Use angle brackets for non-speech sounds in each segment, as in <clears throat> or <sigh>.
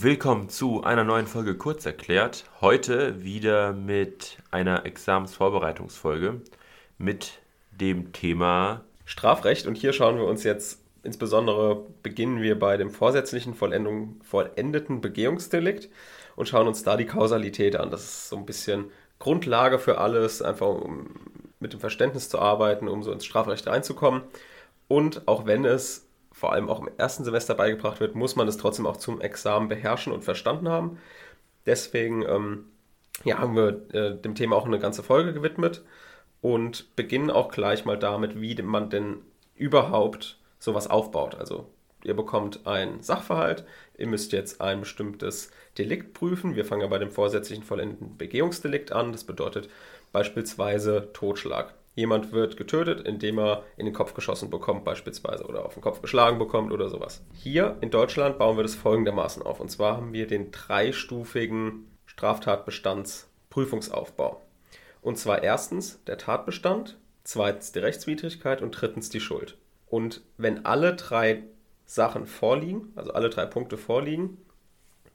Willkommen zu einer neuen Folge Kurzerklärt. Heute wieder mit einer Examensvorbereitungsfolge mit dem Thema Strafrecht. Und hier schauen wir uns jetzt insbesondere, beginnen wir bei dem vorsätzlichen vollendeten Begehungsdelikt und schauen uns da die Kausalität an. Das ist so ein bisschen Grundlage für alles, einfach um mit dem Verständnis zu arbeiten, um so ins Strafrecht reinzukommen. Und auch wenn es vor allem auch im ersten Semester beigebracht wird, muss man es trotzdem auch zum Examen beherrschen und verstanden haben. Deswegen ähm, ja, haben wir äh, dem Thema auch eine ganze Folge gewidmet und beginnen auch gleich mal damit, wie man denn überhaupt sowas aufbaut. Also ihr bekommt einen Sachverhalt, ihr müsst jetzt ein bestimmtes Delikt prüfen. Wir fangen ja bei dem vorsätzlichen vollendeten Begehungsdelikt an. Das bedeutet beispielsweise Totschlag. Jemand wird getötet, indem er in den Kopf geschossen bekommt, beispielsweise, oder auf den Kopf geschlagen bekommt oder sowas. Hier in Deutschland bauen wir das folgendermaßen auf. Und zwar haben wir den dreistufigen Straftatbestandsprüfungsaufbau. Und zwar erstens der Tatbestand, zweitens die Rechtswidrigkeit und drittens die Schuld. Und wenn alle drei Sachen vorliegen, also alle drei Punkte vorliegen,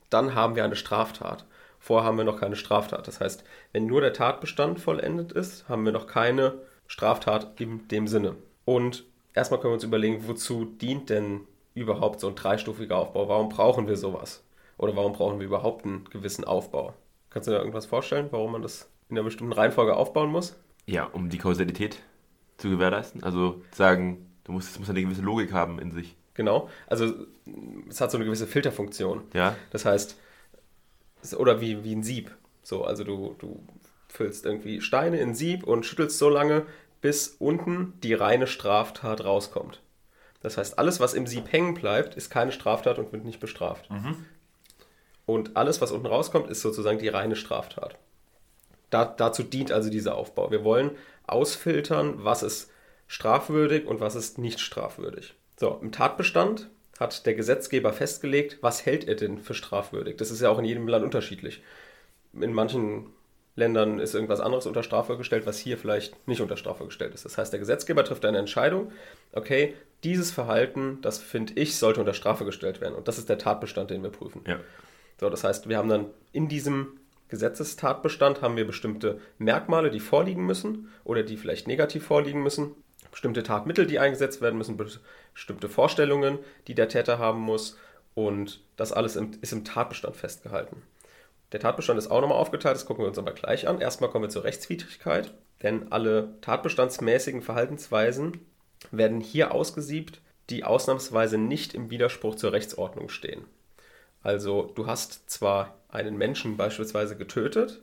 dann haben wir eine Straftat. Vorher haben wir noch keine Straftat. Das heißt, wenn nur der Tatbestand vollendet ist, haben wir noch keine Straftat in dem Sinne. Und erstmal können wir uns überlegen, wozu dient denn überhaupt so ein dreistufiger Aufbau? Warum brauchen wir sowas? Oder warum brauchen wir überhaupt einen gewissen Aufbau? Kannst du dir irgendwas vorstellen, warum man das in einer bestimmten Reihenfolge aufbauen muss? Ja, um die Kausalität zu gewährleisten. Also sagen, du musst, es muss eine gewisse Logik haben in sich. Genau. Also es hat so eine gewisse Filterfunktion. Ja. Das heißt, oder wie, wie ein Sieb. So, also du, du füllst irgendwie Steine in Sieb und schüttelst so lange, bis unten die reine Straftat rauskommt. Das heißt, alles, was im Sieb hängen bleibt, ist keine Straftat und wird nicht bestraft. Mhm. Und alles, was unten rauskommt, ist sozusagen die reine Straftat. Da, dazu dient also dieser Aufbau. Wir wollen ausfiltern, was ist strafwürdig und was ist nicht strafwürdig. So, im Tatbestand hat der Gesetzgeber festgelegt, was hält er denn für strafwürdig. Das ist ja auch in jedem Land unterschiedlich. In manchen Ländern ist irgendwas anderes unter Strafe gestellt, was hier vielleicht nicht unter Strafe gestellt ist. Das heißt, der Gesetzgeber trifft eine Entscheidung, okay, dieses Verhalten, das finde ich, sollte unter Strafe gestellt werden. Und das ist der Tatbestand, den wir prüfen. Ja. So, das heißt, wir haben dann in diesem Gesetzestatbestand haben wir bestimmte Merkmale, die vorliegen müssen oder die vielleicht negativ vorliegen müssen, bestimmte Tatmittel, die eingesetzt werden müssen, bestimmte Vorstellungen, die der Täter haben muss und das alles ist im Tatbestand festgehalten. Der Tatbestand ist auch nochmal aufgeteilt, das gucken wir uns aber gleich an. Erstmal kommen wir zur Rechtswidrigkeit, denn alle tatbestandsmäßigen Verhaltensweisen werden hier ausgesiebt, die ausnahmsweise nicht im Widerspruch zur Rechtsordnung stehen. Also du hast zwar einen Menschen beispielsweise getötet,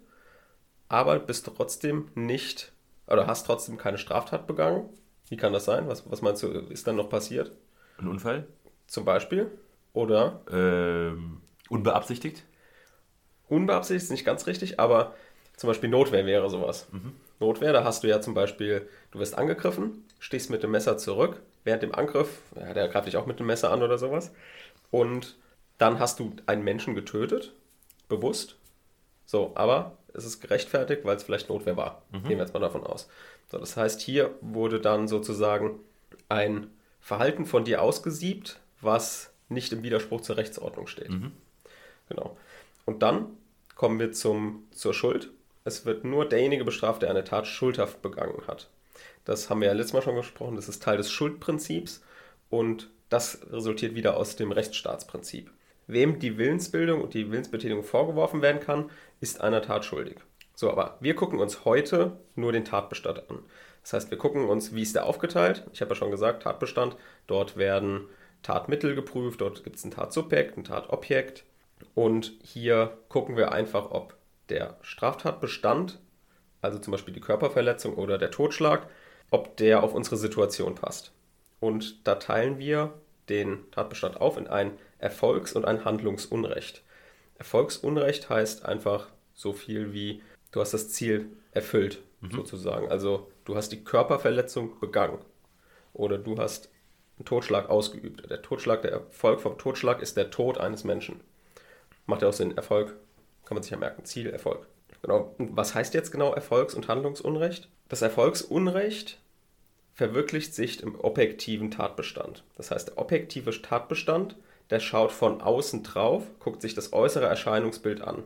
aber bist trotzdem nicht oder hast trotzdem keine Straftat begangen. Wie kann das sein? Was, was meinst du, ist dann noch passiert? Ein Unfall? Zum Beispiel? Oder? Ähm, unbeabsichtigt? Unbeabsichtigt, ist nicht ganz richtig, aber zum Beispiel Notwehr wäre sowas. Mhm. Notwehr, da hast du ja zum Beispiel, du wirst angegriffen, stehst mit dem Messer zurück, während dem Angriff, ja, der greift dich auch mit dem Messer an oder sowas, und dann hast du einen Menschen getötet, bewusst. So, aber es ist gerechtfertigt, weil es vielleicht Notwehr war. Mhm. Gehen wir jetzt mal davon aus. So, das heißt, hier wurde dann sozusagen ein Verhalten von dir ausgesiebt, was nicht im Widerspruch zur Rechtsordnung steht. Mhm. Genau. Und dann kommen wir zum, zur Schuld. Es wird nur derjenige bestraft, der eine Tat schuldhaft begangen hat. Das haben wir ja letztes Mal schon gesprochen. Das ist Teil des Schuldprinzips und das resultiert wieder aus dem Rechtsstaatsprinzip. Wem die Willensbildung und die Willensbetätigung vorgeworfen werden kann, ist einer Tat schuldig. So, aber wir gucken uns heute nur den Tatbestand an. Das heißt, wir gucken uns, wie ist der aufgeteilt. Ich habe ja schon gesagt, Tatbestand. Dort werden Tatmittel geprüft, dort gibt es ein Tatsubjekt, ein Tatobjekt, und hier gucken wir einfach, ob der Straftatbestand, also zum Beispiel die Körperverletzung oder der Totschlag, ob der auf unsere Situation passt. Und da teilen wir den Tatbestand auf in ein Erfolgs- und ein Handlungsunrecht. Erfolgsunrecht heißt einfach so viel wie, du hast das Ziel erfüllt, mhm. sozusagen. Also du hast die Körperverletzung begangen oder du hast einen Totschlag ausgeübt. Der Totschlag, der Erfolg vom Totschlag ist der Tod eines Menschen. Macht ja auch Sinn. Erfolg kann man sich ja merken. Ziel, Erfolg. Genau. Was heißt jetzt genau Erfolgs- und Handlungsunrecht? Das Erfolgsunrecht verwirklicht sich im objektiven Tatbestand. Das heißt, der objektive Tatbestand, der schaut von außen drauf, guckt sich das äußere Erscheinungsbild an.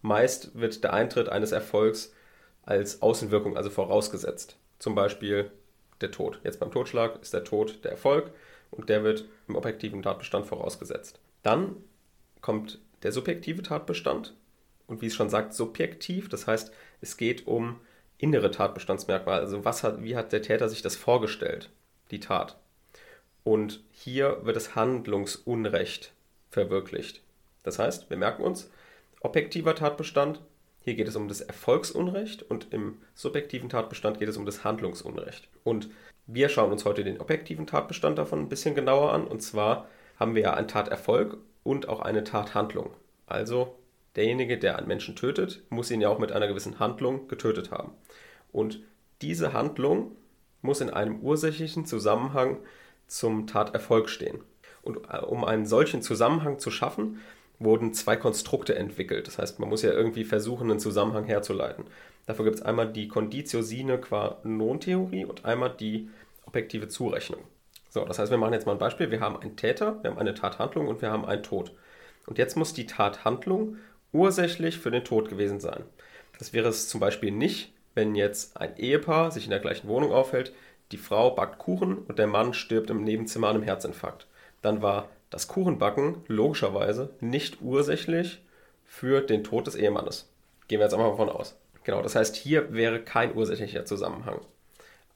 Meist wird der Eintritt eines Erfolgs als Außenwirkung, also vorausgesetzt. Zum Beispiel der Tod. Jetzt beim Totschlag ist der Tod der Erfolg und der wird im objektiven Tatbestand vorausgesetzt. Dann kommt der subjektive Tatbestand und wie es schon sagt, subjektiv. Das heißt, es geht um innere Tatbestandsmerkmale. Also was hat, wie hat der Täter sich das vorgestellt, die Tat? Und hier wird das Handlungsunrecht verwirklicht. Das heißt, wir merken uns, objektiver Tatbestand, hier geht es um das Erfolgsunrecht und im subjektiven Tatbestand geht es um das Handlungsunrecht. Und wir schauen uns heute den objektiven Tatbestand davon ein bisschen genauer an. Und zwar haben wir ja einen Taterfolg und auch eine Tathandlung. Also derjenige, der einen Menschen tötet, muss ihn ja auch mit einer gewissen Handlung getötet haben. Und diese Handlung muss in einem ursächlichen Zusammenhang zum Taterfolg stehen. Und äh, um einen solchen Zusammenhang zu schaffen, wurden zwei Konstrukte entwickelt. Das heißt, man muss ja irgendwie versuchen, einen Zusammenhang herzuleiten. Dafür gibt es einmal die Conditio sine qua non Theorie und einmal die objektive Zurechnung. So, das heißt, wir machen jetzt mal ein Beispiel. Wir haben einen Täter, wir haben eine Tathandlung und wir haben einen Tod. Und jetzt muss die Tathandlung ursächlich für den Tod gewesen sein. Das wäre es zum Beispiel nicht, wenn jetzt ein Ehepaar sich in der gleichen Wohnung aufhält, die Frau backt Kuchen und der Mann stirbt im Nebenzimmer an einem Herzinfarkt. Dann war das Kuchenbacken logischerweise nicht ursächlich für den Tod des Ehemannes. Gehen wir jetzt einmal davon aus. Genau, das heißt, hier wäre kein ursächlicher Zusammenhang.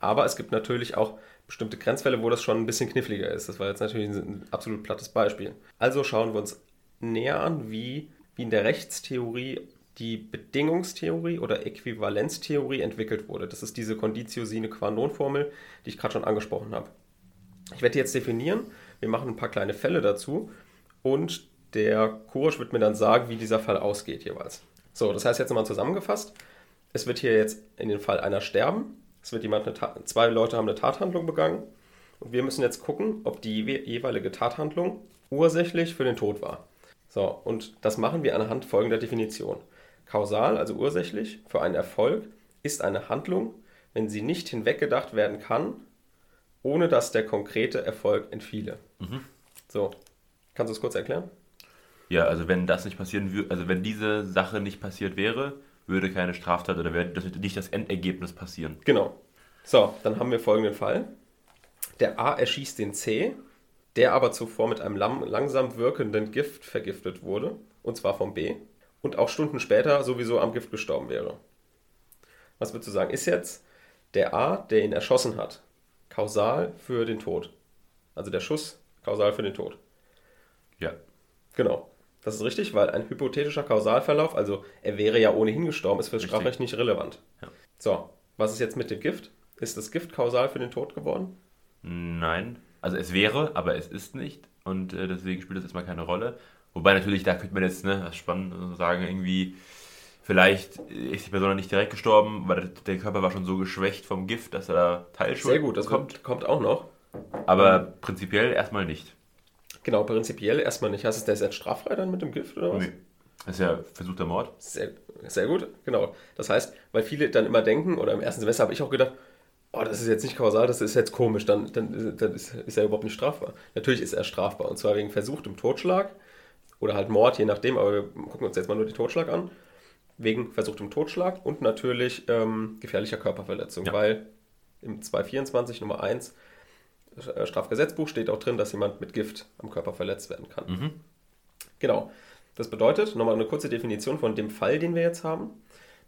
Aber es gibt natürlich auch bestimmte Grenzfälle, wo das schon ein bisschen kniffliger ist. Das war jetzt natürlich ein absolut plattes Beispiel. Also schauen wir uns näher an, wie, wie in der Rechtstheorie die Bedingungstheorie oder Äquivalenztheorie entwickelt wurde. Das ist diese Conditio sine qua non Formel, die ich gerade schon angesprochen habe. Ich werde die jetzt definieren. Wir machen ein paar kleine Fälle dazu und der Kurs wird mir dann sagen, wie dieser Fall ausgeht jeweils. So, das heißt jetzt nochmal zusammengefasst. Es wird hier jetzt in dem Fall einer sterben. Es wird jemand eine zwei Leute haben eine Tathandlung begangen und wir müssen jetzt gucken, ob die jeweilige Tathandlung ursächlich für den Tod war. So, und das machen wir anhand folgender Definition. Kausal, also ursächlich, für einen Erfolg ist eine Handlung, wenn sie nicht hinweggedacht werden kann, ohne dass der konkrete Erfolg entfiele. Mhm. So, kannst du es kurz erklären? Ja, also wenn das nicht passieren würde, also wenn diese Sache nicht passiert wäre, würde keine Straftat oder würde nicht das Endergebnis passieren. Genau. So, dann haben wir folgenden Fall. Der A erschießt den C, der aber zuvor mit einem langsam wirkenden Gift vergiftet wurde, und zwar vom B und auch Stunden später sowieso am Gift gestorben wäre. Was würdest du sagen? Ist jetzt der A, der ihn erschossen hat, kausal für den Tod? Also der Schuss kausal für den Tod? Ja. Genau. Das ist richtig, weil ein hypothetischer Kausalverlauf, also er wäre ja ohnehin gestorben, ist für das Strafrecht nicht relevant. Ja. So, was ist jetzt mit dem Gift? Ist das Gift kausal für den Tod geworden? Nein. Also es wäre, aber es ist nicht. Und äh, deswegen spielt das erstmal keine Rolle. Wobei natürlich, da könnte man jetzt, ne, das spannend sagen, irgendwie, vielleicht ist die Person nicht direkt gestorben, weil der Körper war schon so geschwächt vom Gift, dass er da Teilschuld Sehr gut, das kommt, kommt auch noch. Aber prinzipiell erstmal nicht. Genau, prinzipiell erstmal nicht. Heißt es, der ist jetzt straffrei dann mit dem Gift oder was? Nee. Das ist ja versuchter Mord. Sehr, sehr gut, genau. Das heißt, weil viele dann immer denken, oder im ersten Semester habe ich auch gedacht, oh, das ist jetzt nicht kausal, das ist jetzt komisch, dann, dann, dann ist, ist er überhaupt nicht strafbar. Natürlich ist er strafbar, und zwar wegen versuchtem Totschlag oder halt Mord, je nachdem, aber wir gucken uns jetzt mal nur die Totschlag an. Wegen versuchtem Totschlag und natürlich ähm, gefährlicher Körperverletzung, ja. weil im 224 Nummer 1 äh, Strafgesetzbuch steht auch drin, dass jemand mit Gift am Körper verletzt werden kann. Mhm. Genau. Das bedeutet, nochmal eine kurze Definition von dem Fall, den wir jetzt haben.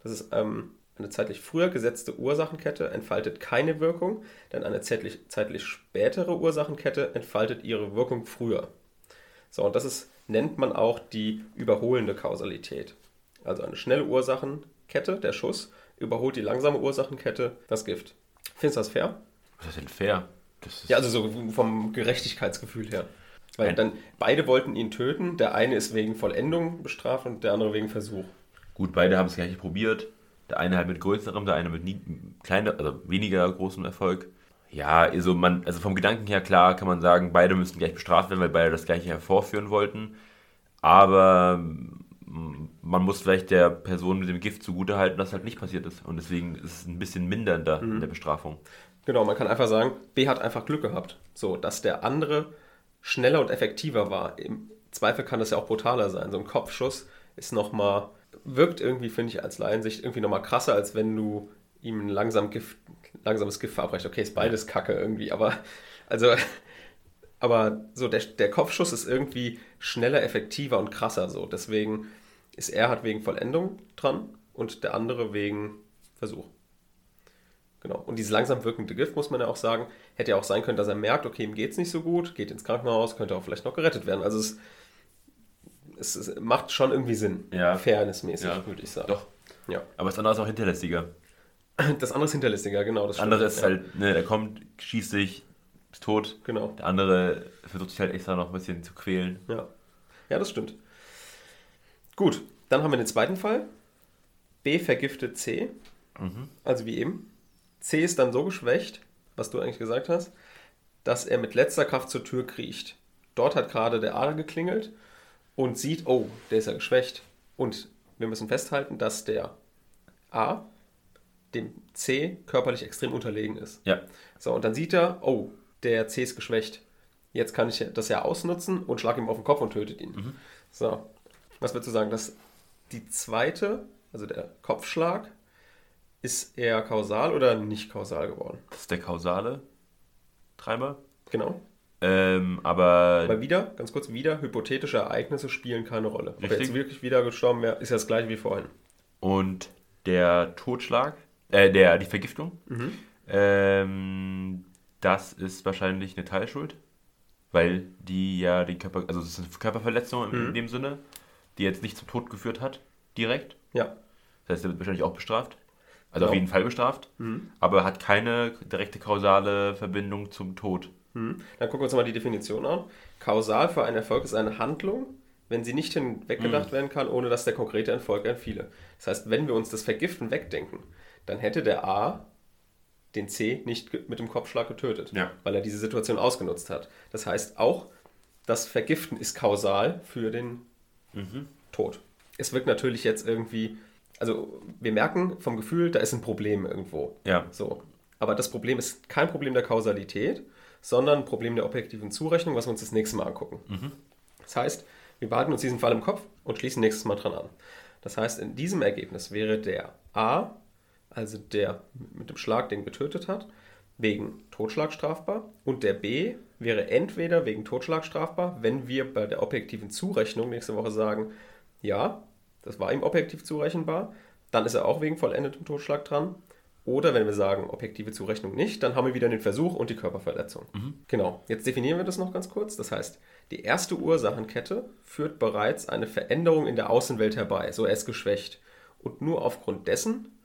Das ist ähm, eine zeitlich früher gesetzte Ursachenkette entfaltet keine Wirkung, denn eine zeitlich, zeitlich spätere Ursachenkette entfaltet ihre Wirkung früher. So, und das ist nennt man auch die überholende Kausalität. Also eine schnelle Ursachenkette, der Schuss, überholt die langsame Ursachenkette, das Gift. Findest du das fair? Was ist denn fair? Ja, also so vom Gerechtigkeitsgefühl her. Weil dann beide wollten ihn töten, der eine ist wegen Vollendung bestraft und der andere wegen Versuch. Gut, beide haben es gleich probiert. Der eine halt mit größerem, der eine mit kleiner, also weniger großem Erfolg. Ja, also, man, also vom Gedanken her klar kann man sagen, beide müssten gleich bestraft werden, weil beide das gleiche hervorführen wollten. Aber mm, man muss vielleicht der Person mit dem Gift zugutehalten, dass halt nicht passiert ist. Und deswegen ist es ein bisschen mindernder mhm. in der Bestrafung. Genau, man kann einfach sagen, B hat einfach Glück gehabt. So, dass der andere schneller und effektiver war. Im Zweifel kann das ja auch brutaler sein. So ein Kopfschuss ist nochmal, wirkt irgendwie, finde ich, als Laiensicht irgendwie nochmal krasser, als wenn du ihm ein langsam Gift, langsames Gift verabreicht. Okay, ist beides Kacke irgendwie, aber also aber so der, der Kopfschuss ist irgendwie schneller, effektiver und krasser so. Deswegen ist er halt wegen Vollendung dran und der andere wegen Versuch. Genau. Und dieses langsam wirkende Gift, muss man ja auch sagen, hätte ja auch sein können, dass er merkt, okay, ihm geht es nicht so gut, geht ins Krankenhaus, könnte auch vielleicht noch gerettet werden. Also es, es, es macht schon irgendwie Sinn. Ja. Fairnessmäßig, Ja. würde ich sagen. Doch. Ja. Aber das andere ist auch hinterlästiger. Das andere ist hinterlistiger, genau. Das andere ist ja. halt, ne, er kommt, schießt sich, ist tot. Genau. Der andere versucht sich halt extra noch ein bisschen zu quälen. Ja. ja, das stimmt. Gut, dann haben wir den zweiten Fall. B vergiftet C. Also wie eben. C ist dann so geschwächt, was du eigentlich gesagt hast, dass er mit letzter Kraft zur Tür kriecht. Dort hat gerade der A geklingelt und sieht, oh, der ist ja geschwächt. Und wir müssen festhalten, dass der A dem C körperlich extrem unterlegen ist. Ja. So, und dann sieht er, oh, der C ist geschwächt. Jetzt kann ich das ja ausnutzen und schlag ihm auf den Kopf und tötet ihn. So, was würdest du sagen? Dass die zweite, also der Kopfschlag, ist eher kausal oder nicht kausal geworden? Das ist der kausale Treiber. Genau. Ähm, aber Aber wieder, ganz kurz, wieder, hypothetische Ereignisse spielen keine Rolle. Ob er Richtig. jetzt wirklich wieder gestorben wäre, ist ja das gleiche wie vorhin. und der Totschlag, äh, der, die Vergiftung, ähm, das ist wahrscheinlich eine Teilschuld, weil die ja den Körper, also es ist eine Körperverletzung in, in dem Sinne, die jetzt nicht zum Tod geführt hat, direkt. Ja, Das heißt, er wird wahrscheinlich auch bestraft. Also auf Genau. jeden Fall bestraft, aber hat keine direkte kausale Verbindung zum Tod. Hm. Dann gucken wir uns mal die Definition an. Kausal für einen Erfolg ist eine Handlung, wenn sie nicht hinweggedacht werden kann, ohne dass der konkrete Erfolg entfiele. Das heißt, wenn wir uns das Vergiften wegdenken, dann hätte der A den C nicht mit dem Kopfschlag getötet, Ja. weil er diese Situation ausgenutzt hat. Das heißt, auch das Vergiften ist kausal für den Tod. Es wirkt natürlich jetzt irgendwie, also wir merken vom Gefühl, da ist ein Problem irgendwo. Ja. So. Aber das Problem ist kein Problem der Kausalität, sondern ein Problem der objektiven Zurechnung, was wir uns das nächste Mal angucken. Das heißt, wir behalten uns diesen Fall im Kopf und schließen nächstes Mal dran an. Das heißt, in diesem Ergebnis wäre der A, also der mit dem Schlag den getötet hat, wegen Totschlag strafbar und der B wäre entweder wegen Totschlag strafbar, wenn wir bei der objektiven Zurechnung nächste Woche sagen, ja, das war ihm objektiv zurechenbar, dann ist er auch wegen vollendetem Totschlag dran. Oder wenn wir sagen, objektive Zurechnung nicht, dann haben wir wieder den Versuch und die Körperverletzung. Genau, jetzt definieren wir das noch ganz kurz. Das heißt, die erste Ursachenkette führt bereits eine Veränderung in der Außenwelt herbei, so er ist geschwächt. Und nur aufgrund dessen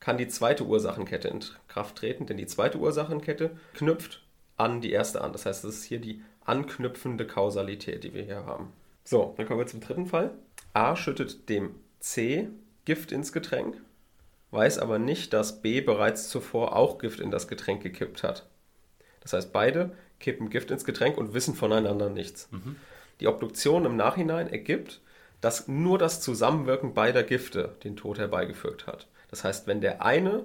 kann die zweite Ursachenkette in Kraft treten, denn die zweite Ursachenkette knüpft an die erste an. Das heißt, das ist hier die anknüpfende Kausalität, die wir hier haben. So, dann kommen wir zum dritten Fall. A schüttet dem C Gift ins Getränk, weiß aber nicht, dass B bereits zuvor auch Gift in das Getränk gekippt hat. Das heißt, beide kippen Gift ins Getränk und wissen voneinander nichts. Die Obduktion im Nachhinein ergibt, dass nur das Zusammenwirken beider Gifte den Tod herbeigeführt hat. Das heißt, wenn der eine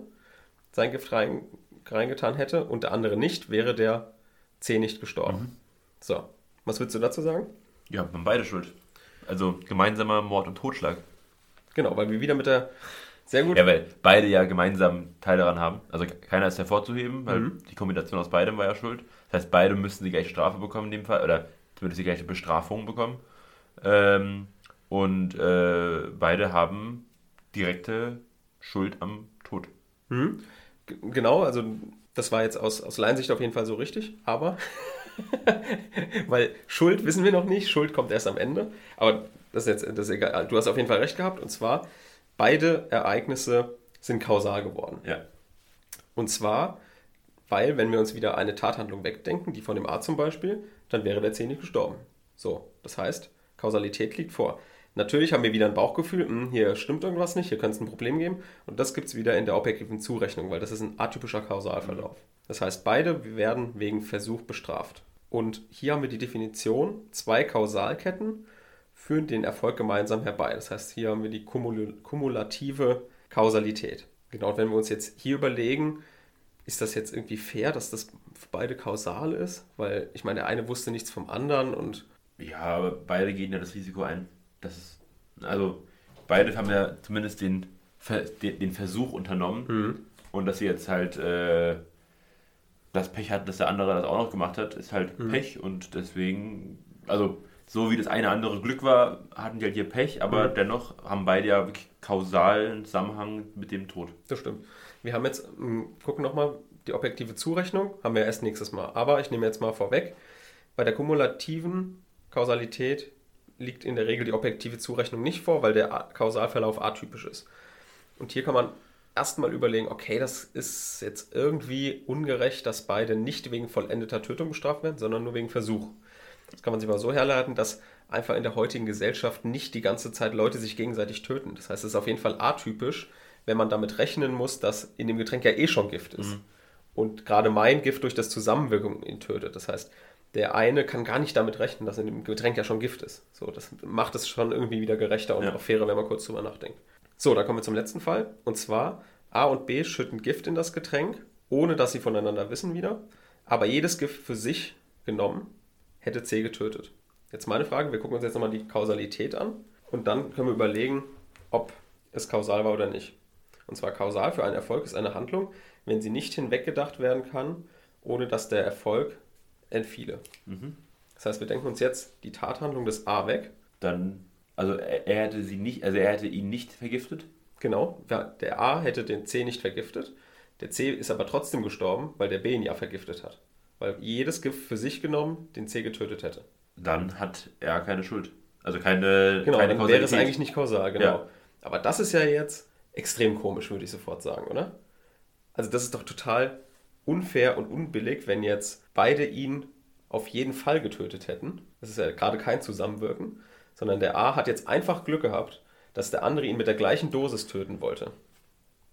sein Gift rein, reingetan hätte und der andere nicht, wäre der C nicht gestorben. So, was würdest du dazu sagen? Ja, wir haben beide schuld. Also gemeinsamer Mord und Totschlag. Genau, weil wir wieder mit der sehr gut. Ja, weil beide ja gemeinsam Teil daran haben. Also keiner ist hervorzuheben, weil Mhm. die Kombination aus beidem war ja schuld. Das heißt, beide müssen die gleiche Strafe bekommen in dem Fall, oder zumindest die gleiche Bestrafung bekommen. Ähm, und äh, beide haben direkte Schuld am Tod. Hm? G- Genau, also das war jetzt aus, aus Laiensicht auf jeden Fall so richtig, aber <laughs> weil Schuld wissen wir noch nicht, Schuld kommt erst am Ende, aber das ist jetzt das ist egal. Du hast auf jeden Fall recht gehabt und zwar beide Ereignisse sind kausal geworden. Ja. Und zwar, weil wenn wir uns wieder eine Tathandlung wegdenken, die von dem A zum Beispiel, dann wäre der C nicht gestorben. So, das heißt, Kausalität liegt vor. Natürlich haben wir wieder ein Bauchgefühl, hm, hier stimmt irgendwas nicht, hier könnte es ein Problem geben. Und das gibt es wieder in der objektiven Zurechnung, weil das ist ein atypischer Kausalverlauf. Das heißt, beide werden wegen Versuch bestraft. Und hier haben wir die Definition, zwei Kausalketten führen den Erfolg gemeinsam herbei. Das heißt, hier haben wir die kumul kumulative Kausalität. Genau, und wenn wir uns jetzt hier überlegen, ist das jetzt irgendwie fair, dass das beide kausal ist, weil ich meine, der eine wusste nichts vom anderen und. Ja, aber beide gehen ja das Risiko ein. Das ist, also beide haben ja zumindest den, den, den Versuch unternommen mhm. und dass sie jetzt halt äh, das Pech hatten, dass der andere das auch noch gemacht hat, ist halt mhm. Pech und deswegen, also so wie das eine andere Glück war, hatten die halt hier Pech, aber mhm. dennoch haben beide ja wirklich kausalen Zusammenhang mit dem Tod. Das stimmt. Wir haben jetzt, gucken nochmal, die objektive Zurechnung haben wir erst nächstes Mal. Aber ich nehme jetzt mal vorweg, bei der kumulativen Kausalität liegt in der Regel die objektive Zurechnung nicht vor, weil der Kausalverlauf atypisch ist. Und hier kann man erstmal überlegen, okay, das ist jetzt irgendwie ungerecht, dass beide nicht wegen vollendeter Tötung bestraft werden, sondern nur wegen Versuch. Das kann man sich mal so herleiten, dass einfach in der heutigen Gesellschaft nicht die ganze Zeit Leute sich gegenseitig töten. Das heißt, es ist auf jeden Fall atypisch, wenn man damit rechnen muss, dass in dem Getränk ja eh schon Gift ist. Mhm. Und gerade mein Gift durch das Zusammenwirken ihn tötet. Das heißt, der eine kann gar nicht damit rechnen, dass in dem Getränk ja schon Gift ist. So, das macht es schon irgendwie wieder gerechter und ja. auch fairer, wenn man kurz drüber nachdenkt. So, dann kommen wir zum letzten Fall. Und zwar, A und B schütten Gift in das Getränk, ohne dass sie voneinander wissen wieder. Aber jedes Gift für sich genommen hätte C getötet. Jetzt meine Frage, wir gucken uns jetzt nochmal die Kausalität an und dann können wir überlegen, ob es kausal war oder nicht. Und zwar kausal für einen Erfolg ist eine Handlung, wenn sie nicht hinweggedacht werden kann, ohne dass der Erfolg entfiele. Mhm. Das heißt, wir denken uns jetzt die Tathandlung des A weg. Dann, also er, er hätte sie nicht, also er hätte ihn nicht vergiftet? Genau, der A hätte den C nicht vergiftet. Der C ist aber trotzdem gestorben, weil der B ihn ja vergiftet hat weil jedes Gift für sich genommen den C getötet hätte. Dann hat er keine Schuld. Also keine, genau, keine dann wäre es eigentlich nicht kausal, genau. Ja. Aber das ist ja jetzt extrem komisch, würde ich sofort sagen, oder? Also das ist doch total unfair und unbillig, wenn jetzt beide ihn auf jeden Fall getötet hätten. Das ist ja gerade kein Zusammenwirken, sondern der A hat jetzt einfach Glück gehabt, dass der andere ihn mit der gleichen Dosis töten wollte.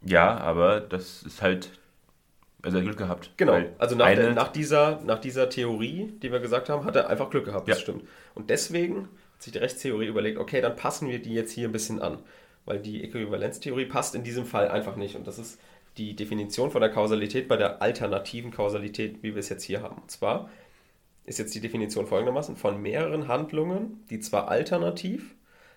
Ja, aber das ist halt also er hat Glück gehabt. Genau. Also nach, der, nach, dieser, nach dieser Theorie, die wir gesagt haben, hat er einfach Glück gehabt. Das ja. stimmt. Und deswegen hat sich die Rechtstheorie überlegt, okay, dann passen wir die jetzt hier ein bisschen an. Weil die Äquivalenztheorie passt in diesem Fall einfach nicht. Und das ist die Definition von der Kausalität bei der alternativen Kausalität, wie wir es jetzt hier haben. Und zwar ist jetzt die Definition folgendermaßen: von mehreren Handlungen, die zwar alternativ,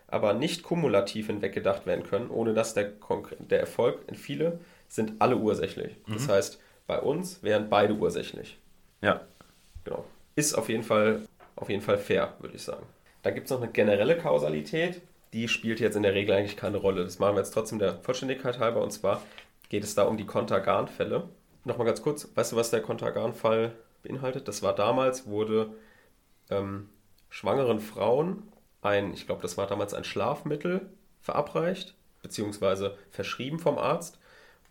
aber nicht kumulativ hinweggedacht werden können, ohne dass der, der Erfolg in viele sind alle ursächlich. Mhm. Das heißt, bei uns wären beide ursächlich. Ja. Genau. Ist auf jeden Fall, auf jeden Fall fair, würde ich sagen. Dann gibt es noch eine generelle Kausalität, die spielt jetzt in der Regel eigentlich keine Rolle. Das machen wir jetzt trotzdem der Vollständigkeit halber und zwar geht es da um die Kontergan-Fälle. Nochmal ganz kurz, weißt du, was der Kontergan-Fall beinhaltet? Das war damals, wurde ähm, schwangeren Frauen ein, ich glaube, das war damals ein Schlafmittel verabreicht, beziehungsweise verschrieben vom Arzt.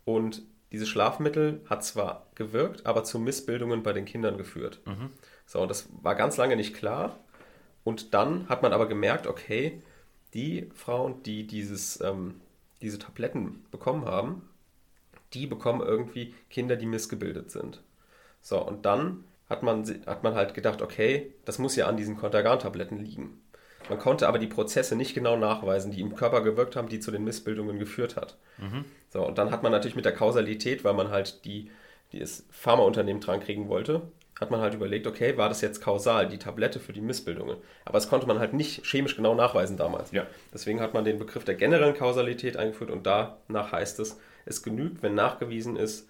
Und dieses Schlafmittel hat zwar gewirkt, aber zu Missbildungen bei den Kindern geführt. Mhm. So, und das war ganz lange nicht klar. Und dann hat man aber gemerkt, okay, die Frauen, die dieses, ähm, diese Tabletten bekommen haben, die bekommen irgendwie Kinder, die missgebildet sind. So, und dann hat man, hat man halt gedacht, okay, das muss ja an diesen Kontergan-Tabletten liegen. Man konnte aber die Prozesse nicht genau nachweisen, die im Körper gewirkt haben, die zu den Missbildungen geführt hat. Mhm. So, und dann hat man natürlich mit der Kausalität, weil man halt die, die das Pharmaunternehmen dran kriegen wollte, hat man halt überlegt, okay, war das jetzt kausal, die Tablette für die Missbildungen? Aber das konnte man halt nicht chemisch genau nachweisen damals. Ja. Deswegen hat man den Begriff der generellen Kausalität eingeführt und danach heißt es, es genügt, wenn nachgewiesen ist,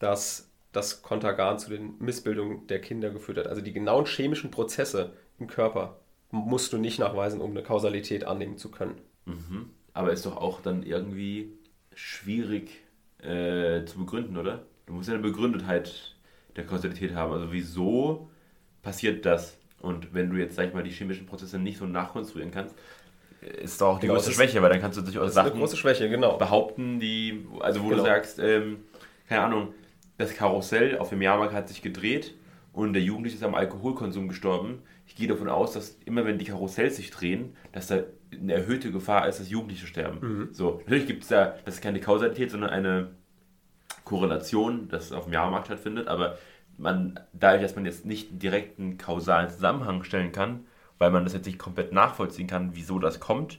dass das Kontergan zu den Missbildungen der Kinder geführt hat. Also die genauen chemischen Prozesse im Körper musst du nicht nachweisen, um eine Kausalität annehmen zu können. Mhm. Aber ist doch auch dann irgendwie schwierig äh, zu begründen, oder? Du musst ja eine Begründetheit der Kausalität haben. Also wieso passiert das? Und wenn du jetzt, sag ich mal, die chemischen Prozesse nicht so nachkonstruieren kannst, ist doch auch die genau, große Schwäche, weil dann kannst du durchaus Sachen große Schwäche, genau. behaupten, die, also wo genau. du sagst, ähm, keine Ahnung, das Karussell auf dem Jahrmarkt hat sich gedreht und der Jugendliche ist am Alkoholkonsum gestorben. Ich gehe davon aus, dass immer wenn die Karussells sich drehen, dass da eine erhöhte Gefahr ist, dass Jugendliche sterben. Mhm. So, natürlich gibt es da, das ist keine Kausalität, sondern eine Korrelation, dass auf dem Jahrmarkt stattfindet, aber man, dadurch, dass man jetzt nicht einen direkten kausalen Zusammenhang stellen kann, weil man das jetzt nicht komplett nachvollziehen kann, wieso das kommt,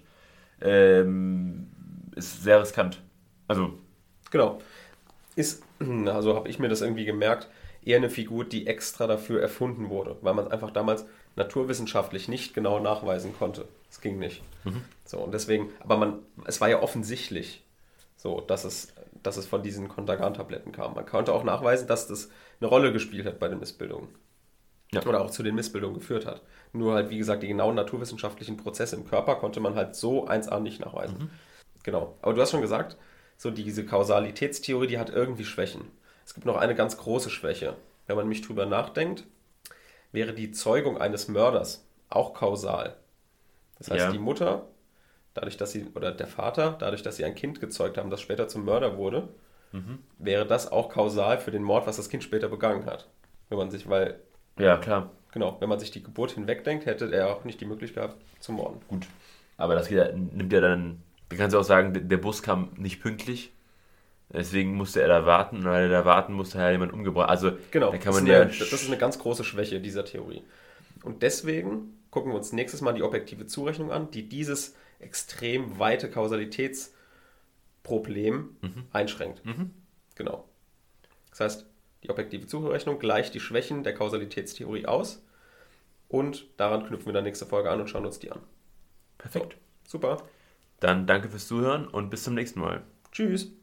ähm, ist sehr riskant. Also. Genau. Ist, <clears throat> also habe ich mir das irgendwie gemerkt, eher eine Figur, die extra dafür erfunden wurde, weil man es einfach damals naturwissenschaftlich nicht genau nachweisen konnte. Es ging nicht. Mhm. So, und deswegen, aber man, es war ja offensichtlich, so, dass es, dass es von diesen Kontergan-Tabletten kam. Man konnte auch nachweisen, dass das eine Rolle gespielt hat bei den Missbildungen. Ja. Oder auch zu den Missbildungen geführt hat. Nur halt, wie gesagt, die genauen naturwissenschaftlichen Prozesse im Körper konnte man halt so 1a nicht nachweisen. Mhm. Genau. Aber du hast schon gesagt, so diese Kausalitätstheorie, die hat irgendwie Schwächen. Es gibt noch eine ganz große Schwäche. Wenn man nämlich drüber nachdenkt, wäre die Zeugung eines Mörders auch kausal. Das heißt, ja. die Mutter, dadurch, dass sie, oder der Vater, dadurch, dass sie ein Kind gezeugt haben, das später zum Mörder wurde, mhm. wäre das auch kausal für den Mord, was das Kind später begangen hat. Wenn man sich, weil. Ja, klar. Genau, wenn man sich die Geburt hinwegdenkt, hätte er auch nicht die Möglichkeit zu morden. Gut. Aber das nimmt ja dann, wie kannst du auch sagen, der Bus kam nicht pünktlich. Deswegen musste er da warten und weil er da warten musste, hat er jemand umgebracht. Also, genau, da kann man das, ja eine, das ist eine ganz große Schwäche dieser Theorie. Und deswegen gucken wir uns nächstes Mal die objektive Zurechnung an, die dieses extrem weite Kausalitätsproblem mhm. einschränkt. Mhm. Genau. Das heißt, die objektive Zurechnung gleicht die Schwächen der Kausalitätstheorie aus und daran knüpfen wir dann nächste Folge an und schauen uns die an. Perfekt. So, super. Dann danke fürs Zuhören und bis zum nächsten Mal. Tschüss.